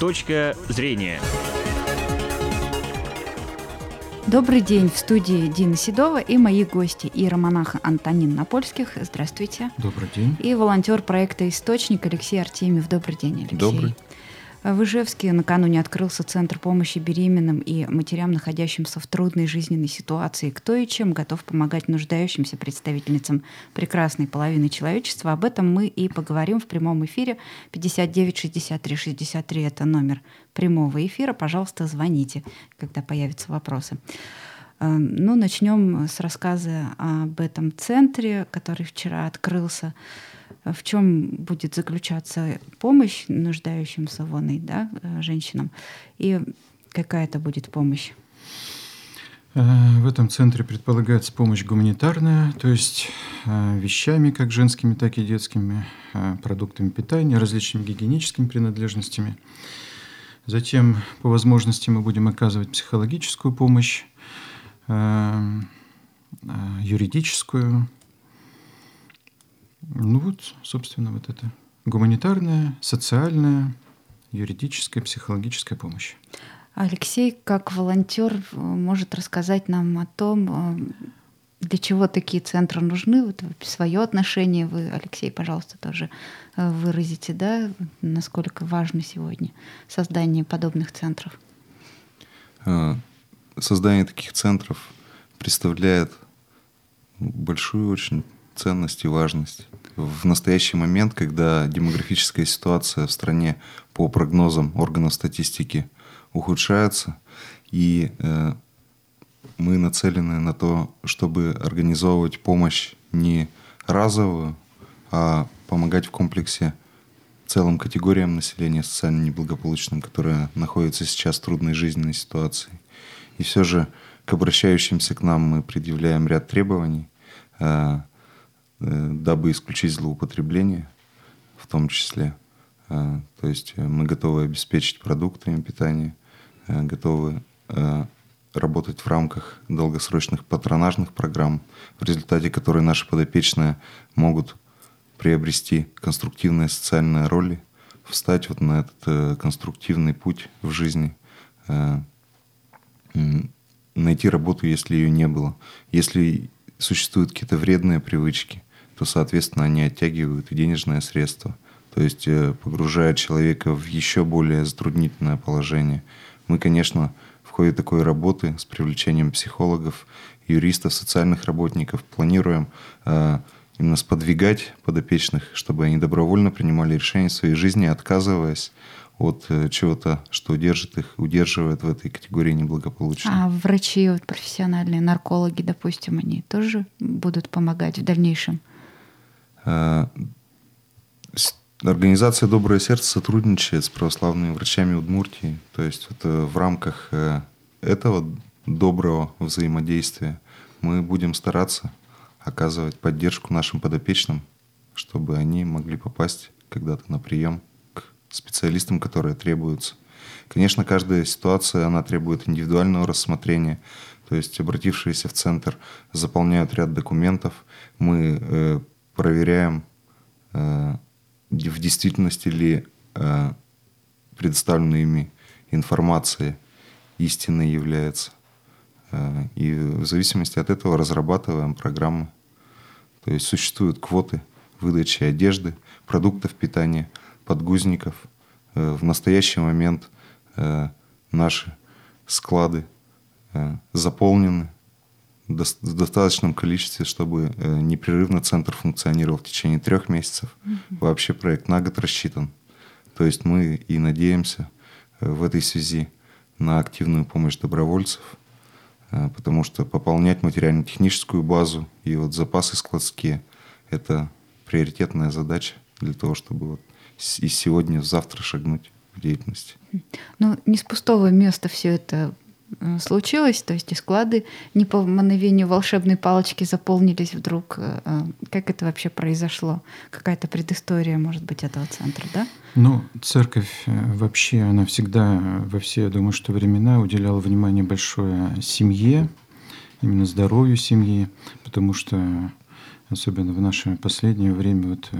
Точка зрения. Добрый день. В студии Дина Седова и мои гости. Ира Монаха Антонин Напольских. Здравствуйте. Добрый день. И волонтер проекта «Источник» Алексей Артемьев. Добрый день, Алексей. Добрый. В Ижевске накануне открылся Центр помощи беременным и матерям, находящимся в трудной жизненной ситуации. Кто и чем готов помогать нуждающимся представительницам прекрасной половины человечества. Об этом мы и поговорим в прямом эфире. 59 63 63 – это номер прямого эфира. Пожалуйста, звоните, когда появятся вопросы. Ну, начнем с рассказа об этом центре, который вчера открылся в чем будет заключаться помощь нуждающимся вон да, э, женщинам, и какая это будет помощь? Э, в этом центре предполагается помощь гуманитарная, то есть э, вещами, как женскими, так и детскими, продуктами питания, различными гигиеническими принадлежностями. Затем, по возможности, мы будем оказывать психологическую помощь, юридическую, ну вот, собственно, вот это гуманитарная, социальная, юридическая, психологическая помощь. Алексей, как волонтер, может рассказать нам о том, э, для чего такие центры нужны. Вот свое отношение вы, Алексей, пожалуйста, тоже э, выразите, да, насколько важно сегодня создание подобных центров. Создание таких центров представляет большую очень ценность и важность. В настоящий момент, когда демографическая ситуация в стране по прогнозам органов статистики ухудшается, и э, мы нацелены на то, чтобы организовывать помощь не разовую, а помогать в комплексе целым категориям населения социально неблагополучным, которые находятся сейчас в трудной жизненной ситуации. И все же к обращающимся к нам мы предъявляем ряд требований, э, Э, дабы исключить злоупотребление в том числе. Э, то есть мы готовы обеспечить продуктами питания, готовы работать в рамках долгосрочных патронажных программ, в результате которой наши подопечные могут приобрести конструктивные социальные роли, встать вот на этот конструктивный путь в жизни, найти работу, если ее не было. Если существуют какие-то вредные привычки, то, соответственно, они оттягивают и денежное средство, то есть э, погружают человека в еще более затруднительное положение. Мы, конечно, в ходе такой работы с привлечением психологов, юристов, социальных работников планируем э, именно сподвигать подопечных, чтобы они добровольно принимали решения в своей жизни, отказываясь от э, чего-то, что удержит их, удерживает в этой категории неблагополучно. А врачи, вот профессиональные наркологи, допустим, они тоже будут помогать в дальнейшем? Э, организация «Доброе сердце» сотрудничает с православными врачами Удмуртии. То есть вот в рамках э, этого доброго взаимодействия мы будем стараться оказывать поддержку нашим подопечным, чтобы они могли попасть когда-то на прием специалистам, которые требуются. Конечно, каждая ситуация, она требует индивидуального рассмотрения. То есть обратившиеся в центр заполняют ряд документов. Мы э, проверяем, э, в действительности ли э, предоставленная ими информация истинной является. Э, и в зависимости от этого разрабатываем программы. То есть существуют квоты выдачи одежды, продуктов питания, подгузников. В настоящий момент наши склады заполнены в достаточном количестве, чтобы э, непрерывно центр функционировал в течение трех месяцев. Mm-hmm. Вообще проект на год рассчитан. То есть мы и надеемся э, в этой связи на активную помощь добровольцев, э, потому что пополнять материально-техническую базу и вот запасы складские – это приоритетная задача для того, чтобы вот из сегодня завтра шагнуть в деятельность. Ну, не с пустого места все это Э, случилось, то есть и склады не по мановению волшебной палочки заполнились вдруг. Э, э, как это вообще произошло? Какая-то предыстория, может быть, этого центра, да? Ну, церковь вообще, она всегда во все, я думаю, что времена уделяла внимание большое семье, именно здоровью семьи, потому что особенно в наше последнее время вот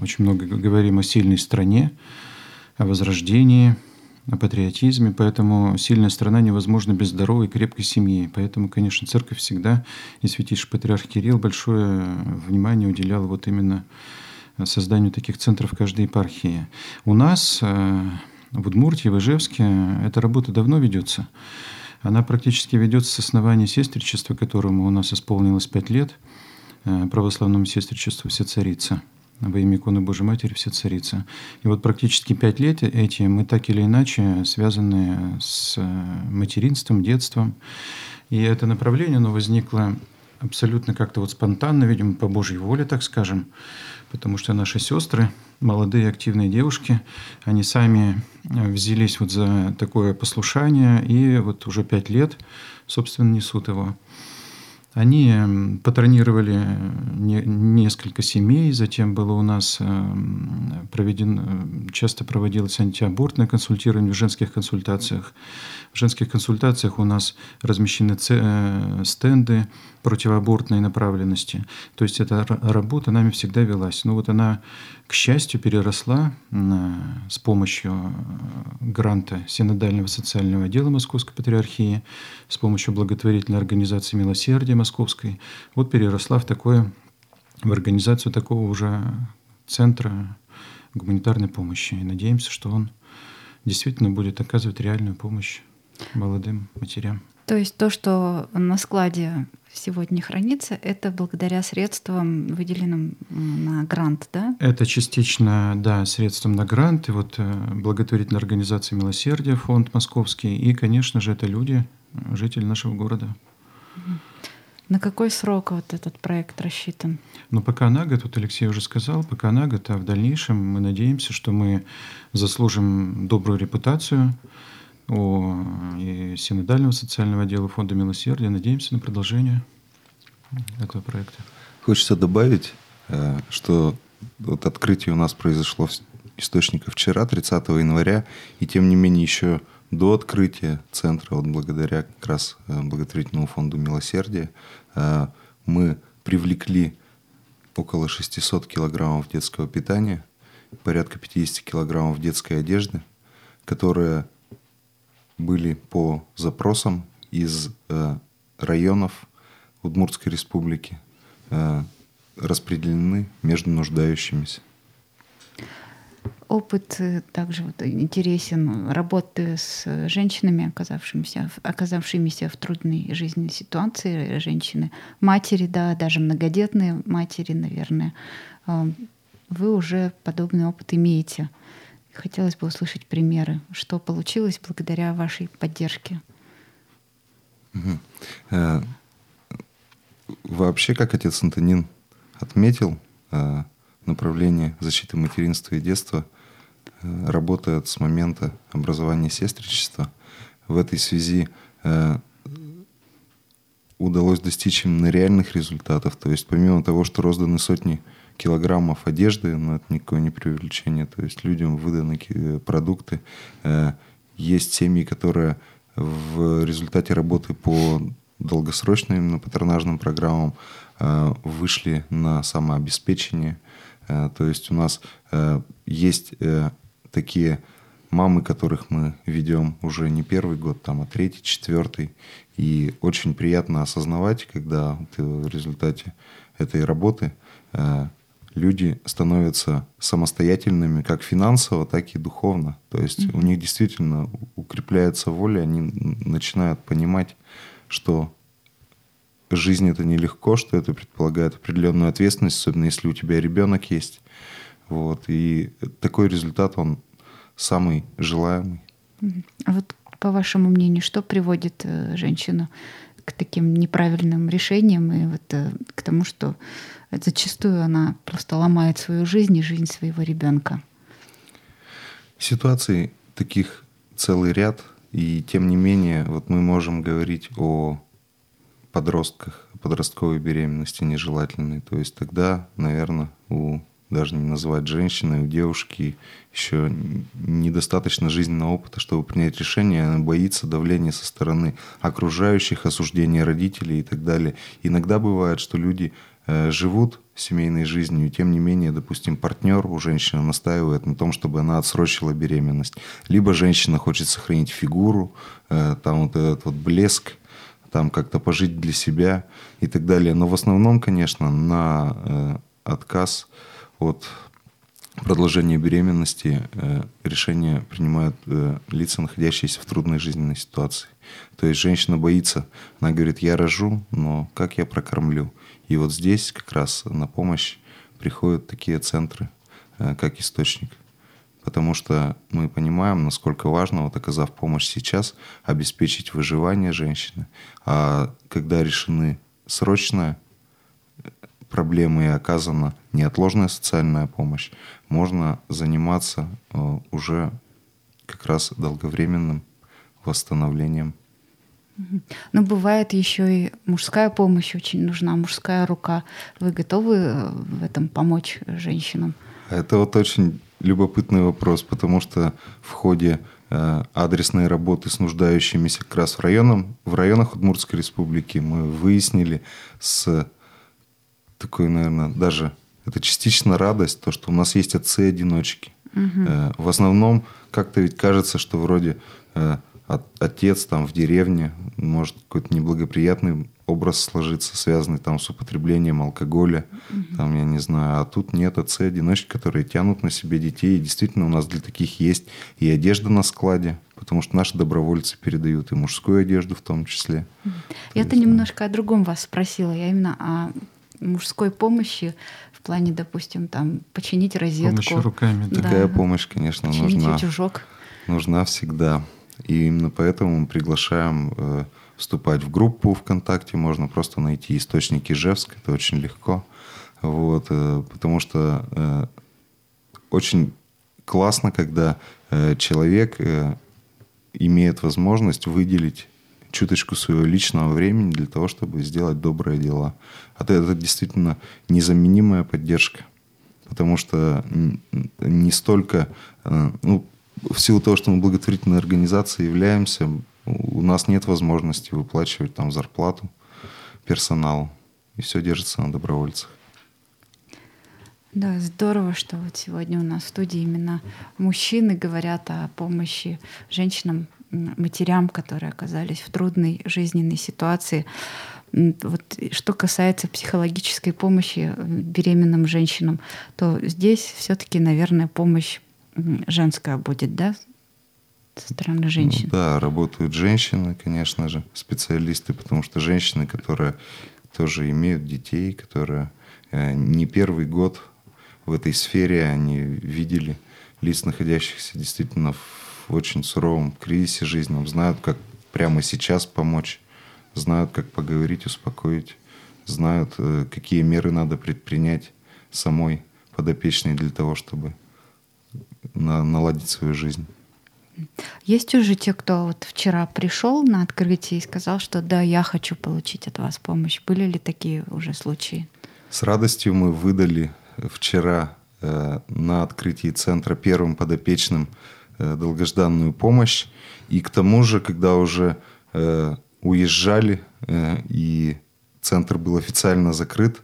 очень много говорим о сильной стране, о возрождении – о патриотизме, поэтому сильная страна невозможна без здоровой и крепкой семьи. Поэтому, конечно, церковь всегда и святейший патриарх Кирилл большое внимание уделял вот именно созданию таких центров каждой епархии. У нас э, в Удмуртии, в Ижевске эта работа давно ведется. Она практически ведется с основания сестричества, которому у нас исполнилось пять лет, э, православному сестричеству «Вся царица» во имя иконы Божьей Матери все царица. И вот практически пять лет эти мы так или иначе связаны с э, материнством, детством. И это направление, оно возникло абсолютно как-то вот спонтанно, видимо, по Божьей воле, так скажем, потому что наши сестры, молодые активные девушки, они сами э, взялись вот за такое послушание и вот уже пять лет, собственно, несут его. Они эм, патронировали э, несколько семей, затем было у нас эм, проведено, э, часто проводилось антиабортное консультирование в женских консультациях. В женских консультациях у нас размещены э, стенды противоабортной направленности. То есть эта работа нами всегда велась. Но вот она, к счастью, переросла с помощью э, гранта Синодального социального отдела Московской Патриархии, с помощью благотворительной организации «Милосердие» Московской, вот переросла в такое, в организацию такого уже центра гуманитарной помощи. И надеемся, что он действительно будет оказывать реальную помощь молодым матерям. То есть то, что на складе сегодня хранится, это благодаря средствам, выделенным на грант, да? Это частично, да, средством на грант. И вот э, благотворительная организация «Милосердие», фонд московский. И, конечно же, это люди, жители нашего города. На какой срок вот этот проект рассчитан? Ну, пока на год, вот Алексей уже сказал, пока на год, а в дальнейшем мы надеемся, что мы заслужим добрую репутацию, о Синодального социального отдела Фонда Милосердия. Надеемся на продолжение этого проекта. Хочется добавить, э, что вот открытие у нас произошло источника вчера, 30 января, и тем не менее еще до открытия центра, вот благодаря как раз э, благотворительному фонду «Милосердие», э, мы привлекли около 600 килограммов детского питания, порядка 50 килограммов детской одежды, которая были по запросам из э, районов Удмуртской республики э, распределены между нуждающимися. Опыт э, также вот интересен работы с женщинами, оказавшимися, оказавшимися в трудной жизненной ситуации, женщины, матери, да, даже многодетные матери, наверное. Вы уже подобный опыт имеете. Хотелось бы услышать примеры, что получилось благодаря вашей поддержке. Угу. Вообще, как отец Антонин отметил, э, направление защиты материнства и детства э, работает с момента образования сестричества. В этой связи удалось достичь именно реальных результатов. То есть помимо того, что розданы сотни килограммов одежды, но это никакое не преувеличение, то есть людям выданы продукты. Э, есть семьи, которые в результате работы по долгосрочным именно патронажным программам э, вышли на самообеспечение. Э, то есть у нас есть такие мамы, которых мы ведем уже не первый год, там, а третий, четвертый. И очень приятно осознавать, когда в результате этой работы люди становятся самостоятельными как финансово, так и духовно. То есть mm-hmm. у них действительно укрепляется воля, они начинают понимать, что жизнь это нелегко, что это предполагает определенную ответственность, особенно если у тебя ребенок есть. Вот. И такой результат, он самый желаемый. А вот по вашему мнению, что приводит э, женщину к таким неправильным решениям и вот э, к тому, что зачастую она просто ломает свою жизнь и жизнь своего ребенка. Ситуаций таких целый ряд, и тем не менее, вот мы можем говорить о подростках, подростковой беременности нежелательной. То есть тогда, наверное, у даже не называть женщиной, у девушки еще недостаточно жизненного опыта, чтобы принять решение, она боится давления со стороны окружающих, осуждения родителей и так далее. Иногда бывает, что люди Э, живут семейной жизнью. Тем не менее, допустим, партнер у женщины настаивает на том, чтобы она отсрочила беременность. Либо женщина хочет сохранить фигуру, э, там вот этот вот блеск, там как-то пожить для себя и так далее. Но в основном, конечно, на э, отказ от продолжения беременности э, решение принимают э, лица, находящиеся в трудной жизненной ситуации. То есть женщина боится, она говорит, я рожу, но как я прокормлю? И вот здесь как раз на помощь приходят такие центры, э, как источник потому что мы понимаем, насколько важно, вот оказав помощь сейчас, обеспечить выживание женщины. А когда решены срочно проблемы и оказана неотложная социальная помощь, можно заниматься э, уже как раз долговременным восстановлением. Но бывает еще и мужская помощь очень нужна, мужская рука. Вы готовы э, в этом помочь женщинам? Это вот очень любопытный вопрос, потому что в ходе э, адресной работы с нуждающимися как раз в, районом, в районах Удмуртской республики мы выяснили с такой, наверное, даже это частично радость, то, что у нас есть отцы-одиночки. Угу. В основном как-то ведь кажется, что вроде э, отец там в деревне может какой-то неблагоприятный образ сложиться, связанный там с употреблением алкоголя, угу. там, я не знаю, а тут нет отцы-одиночки, которые тянут на себе детей, и действительно у нас для таких есть и одежда на складе, потому что наши добровольцы передают и мужскую одежду в том числе. Я-то немножко о другом вас спросила, я именно о мужской помощи в плане, допустим, там починить розетку. Помощь руками. Да. Такая помощь, конечно, починить нужна. утюжок. Нужна всегда. И именно поэтому мы приглашаем э, вступать в группу ВКонтакте, можно просто найти источник Ижевск, это очень легко. Вот, э, потому что э, очень классно, когда э, человек э, имеет возможность выделить чуточку своего личного времени для того, чтобы сделать добрые дела. А это, это действительно незаменимая поддержка. Потому что не столько, э, ну, в силу того, что мы благотворительной организацией являемся, у нас нет возможности выплачивать там зарплату персоналу. И все держится на добровольцах. Да, здорово, что вот сегодня у нас в студии именно мужчины говорят о помощи женщинам, матерям, которые оказались в трудной жизненной ситуации. Вот что касается психологической помощи беременным женщинам, то здесь все-таки, наверное, помощь женская будет, да, со стороны женщин? Ну, да, работают женщины, конечно же, специалисты, потому что женщины, которые тоже имеют детей, которые э, не первый год в этой сфере, они видели лиц, находящихся действительно в очень суровом кризисе жизненном, знают, как прямо сейчас помочь, знают, как поговорить, успокоить, знают, э, какие меры надо предпринять самой подопечной для того, чтобы на, наладить свою жизнь. Есть уже те, кто вот вчера пришел на открытие и сказал, что да, я хочу получить от вас помощь. Были ли такие уже случаи? С радостью мы выдали вчера э, на открытии центра первым подопечным долгожданную помощь. И к тому же, когда уже э, уезжали э, и центр был официально закрыт,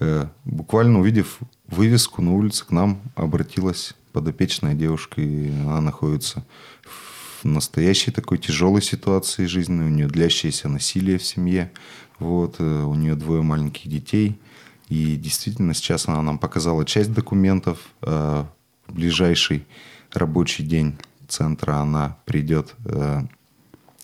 э, буквально увидев вывеску на улице, к нам обратилась подопечная девушка, и она находится в настоящей такой тяжелой ситуации жизненной, у нее длящееся насилие в семье, вот, э, у нее двое маленьких детей, и действительно сейчас она нам показала часть документов, э, ближайший рабочий день центра она придет э,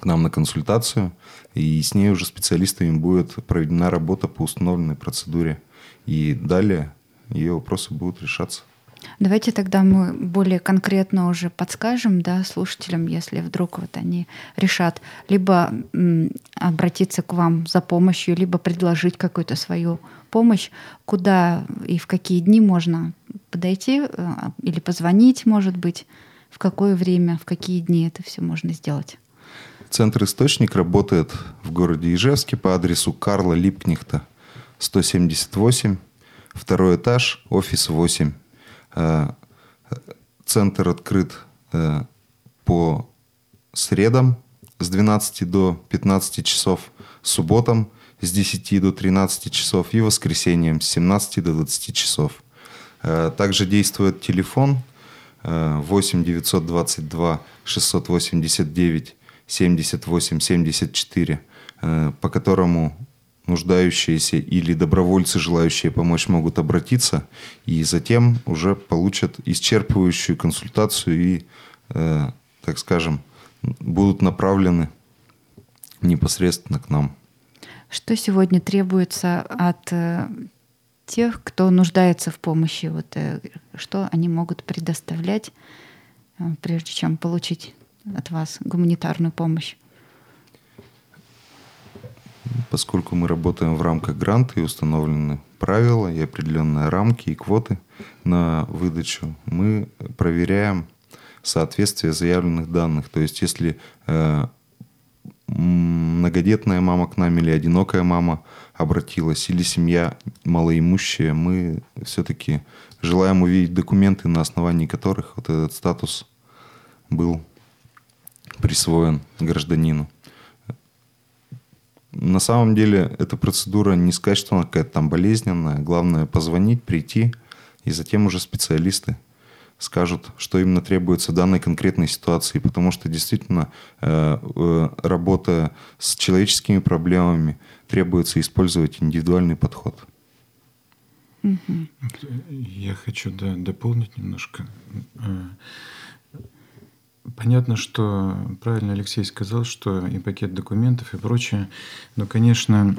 к нам на консультацию, и с ней уже специалистами будет проведена работа по установленной процедуре. И далее ее вопросы будут решаться. Давайте тогда мы более конкретно уже подскажем да, слушателям, если вдруг вот они решат либо обратиться к вам за помощью, либо предложить какую-то свою помощь, куда и в какие дни можно подойти э, или позвонить, может быть, в какое время, в какие дни это все можно сделать. Центр «Источник» работает в городе Ижевске по адресу Карла Липкнихта, 178, второй этаж, офис 8. Э, центр открыт э, по средам с 12 до 15 часов, субботам с 10 до 13 часов и воскресеньем с 17 до 20 часов. Э, также действует телефон 8 922 689 78 74, по которому нуждающиеся или добровольцы, желающие помочь, могут обратиться и затем уже получат исчерпывающую консультацию и, э, так скажем, будут направлены непосредственно к нам. Что сегодня требуется от э, тех, кто нуждается в помощи? Вот, э, что они могут предоставлять, э, прежде чем получить от вас гуманитарную помощь? Поскольку мы работаем в рамках гранта и установлены правила и определенные рамки и квоты на выдачу, мы проверяем соответствие заявленных данных. То есть если э, многодетная мама к нам или одинокая мама обратилась, или семья малоимущая, мы все-таки желаем увидеть документы, на основании которых вот этот статус был присвоен гражданину. На самом деле эта процедура не сказать, что она какая-то там болезненная. Главное позвонить, прийти, и затем уже специалисты скажут, что именно требуется в данной конкретной ситуации, потому что действительно э, э, работа с человеческими проблемами требуется использовать индивидуальный подход. Я хочу да, дополнить немножко. Понятно, что правильно Алексей сказал, что и пакет документов и прочее, но, конечно,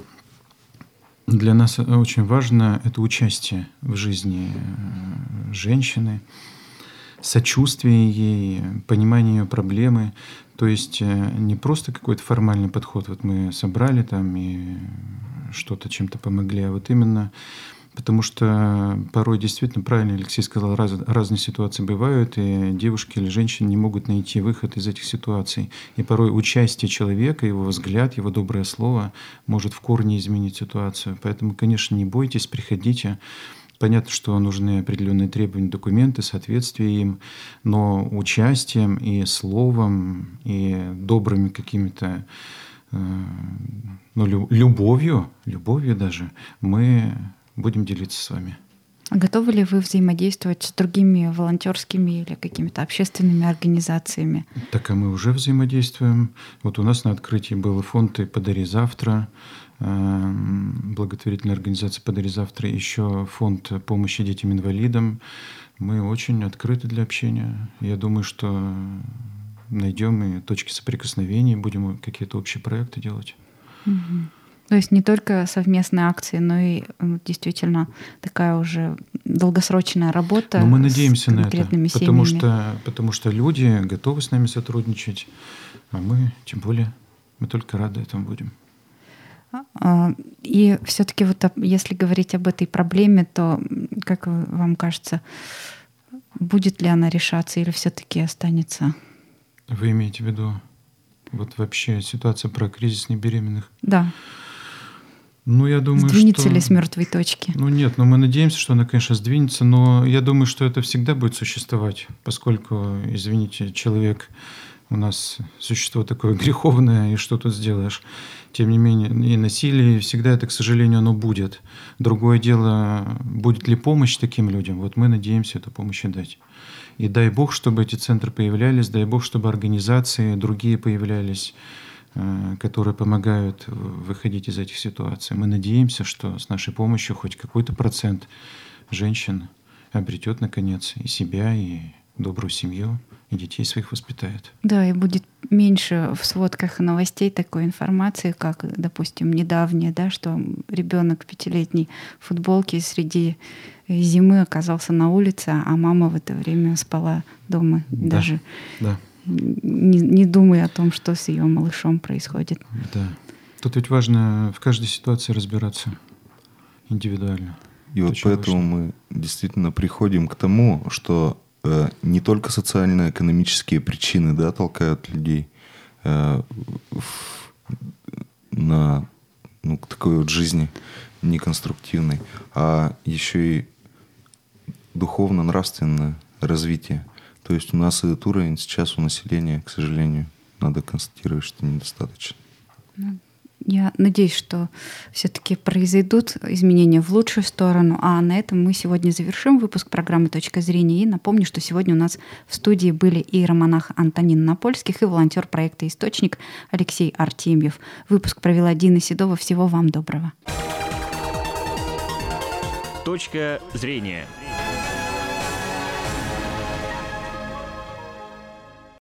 для нас очень важно это участие в жизни э, женщины, сочувствие ей, понимание ее проблемы. То есть э, не просто какой-то формальный подход, вот мы собрали там и что-то чем-то помогли, а вот именно Потому что порой действительно, правильно Алексей сказал, раз, разные ситуации бывают, и девушки или женщины не могут найти выход из этих ситуаций. И порой участие человека, его взгляд, его доброе слово может в корне изменить ситуацию. Поэтому, конечно, не бойтесь, приходите. Понятно, что нужны определенные требования, документы, соответствие им, но участием и словом, и добрыми какими-то э, ну, любовью, любовью даже, мы будем делиться с вами. Готовы ли вы взаимодействовать с другими волонтерскими или какими-то общественными организациями? Так, а мы уже взаимодействуем. Вот у нас на открытии был фонд и «Подари завтра», эм, благотворительная организация «Подари завтра», еще фонд помощи детям-инвалидам. Мы очень открыты для общения. Я думаю, что найдем и точки соприкосновения, будем какие-то общие проекты делать. Угу. То есть не только совместные акции, но и действительно такая уже долгосрочная работа. Но мы надеемся на это, потому что, потому что люди готовы с нами сотрудничать, а мы тем более, мы только рады этому будем. А, и все-таки вот если говорить об этой проблеме, то, как вам кажется, будет ли она решаться или все-таки останется? Вы имеете в виду вот вообще ситуация про кризис небеременных? Да. Ну, я думаю, сдвинется что... ли с мертвой точки? Ну нет, но ну, мы надеемся, что она, конечно, сдвинется, но я думаю, что это всегда будет существовать, поскольку, извините, человек у нас существо такое греховное, и что тут сделаешь? Тем не менее, и насилие всегда это, к сожалению, оно будет. Другое дело, будет ли помощь таким людям? Вот мы надеемся эту помощь дать. И дай Бог, чтобы эти центры появлялись, дай Бог, чтобы организации другие появлялись. Э, которые помогают выходить из этих ситуаций. Мы надеемся, что с нашей помощью хоть какой-то процент женщин обретет, наконец, и себя, и добрую семью, и детей своих воспитает. Да, и будет меньше в сводках новостей такой информации, как, допустим, недавнее, да, что ребенок пятилетний в футболке среди зимы оказался на улице, а мама в это время спала дома. Да, даже да не, не думая о том, что с ее малышом происходит. Да. Тут ведь важно в каждой ситуации разбираться индивидуально. И вот поэтому важно. мы действительно приходим к тому, что э, не только социально-экономические причины да, толкают людей э, в, на ну, к такой вот жизни неконструктивной, а еще и духовно-нравственное развитие. То есть у нас этот уровень сейчас у населения, к сожалению, надо констатировать, что недостаточно. Ну, Я надеюсь, что все-таки произойдут изменения в лучшую сторону. А на этом мы сегодня завершим выпуск программы «Точка зрения». И напомню, что сегодня у нас в студии были и романах Антонин Напольских, и волонтер проекта «Источник» Алексей Артемьев. Выпуск провела Дина Седова. Всего вам доброго. Точка зрения.